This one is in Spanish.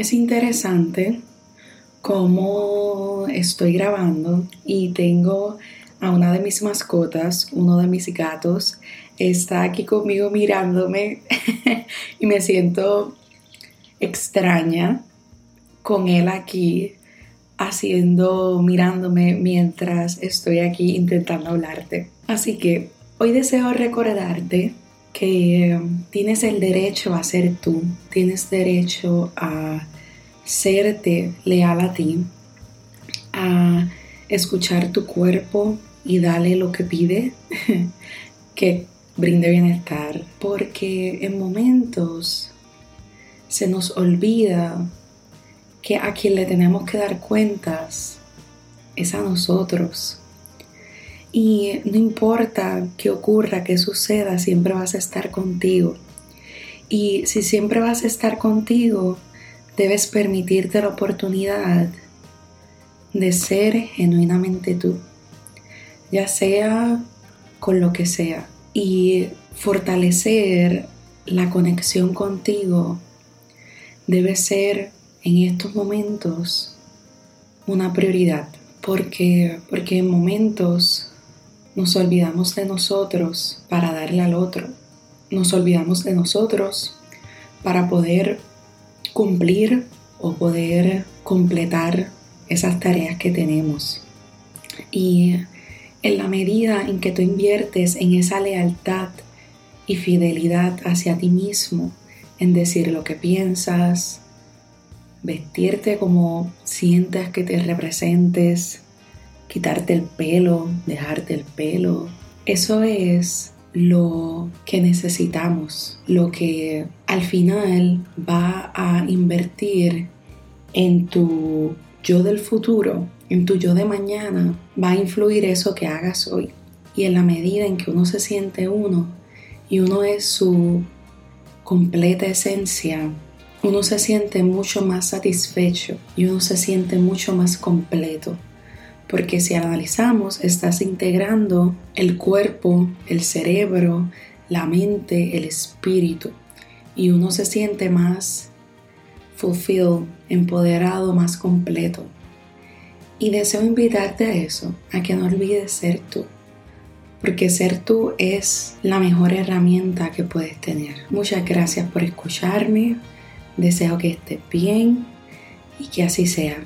Es interesante cómo estoy grabando y tengo a una de mis mascotas, uno de mis gatos, está aquí conmigo mirándome y me siento extraña con él aquí haciendo, mirándome mientras estoy aquí intentando hablarte. Así que hoy deseo recordarte que tienes el derecho a ser tú, tienes derecho a serte leal a ti, a escuchar tu cuerpo y darle lo que pide, que brinde bienestar, porque en momentos se nos olvida que a quien le tenemos que dar cuentas es a nosotros. Y no importa qué ocurra, qué suceda, siempre vas a estar contigo. Y si siempre vas a estar contigo, debes permitirte la oportunidad de ser genuinamente tú, ya sea con lo que sea, y fortalecer la conexión contigo debe ser en estos momentos una prioridad, porque, porque en momentos nos olvidamos de nosotros para darle al otro, nos olvidamos de nosotros para poder cumplir o poder completar esas tareas que tenemos. Y en la medida en que tú inviertes en esa lealtad y fidelidad hacia ti mismo, en decir lo que piensas, vestirte como sientas que te representes, quitarte el pelo, dejarte el pelo, eso es lo que necesitamos, lo que al final va a invertir en tu yo del futuro, en tu yo de mañana, va a influir eso que hagas hoy. Y en la medida en que uno se siente uno y uno es su completa esencia, uno se siente mucho más satisfecho y uno se siente mucho más completo porque si analizamos, estás integrando el cuerpo, el cerebro, la mente, el espíritu, y uno se siente más fulfilled, empoderado, más completo. Y deseo invitarte a eso, a que no olvides ser tú, porque ser tú es la mejor herramienta que puedes tener. Muchas gracias por escucharme, deseo que estés bien y que así sea.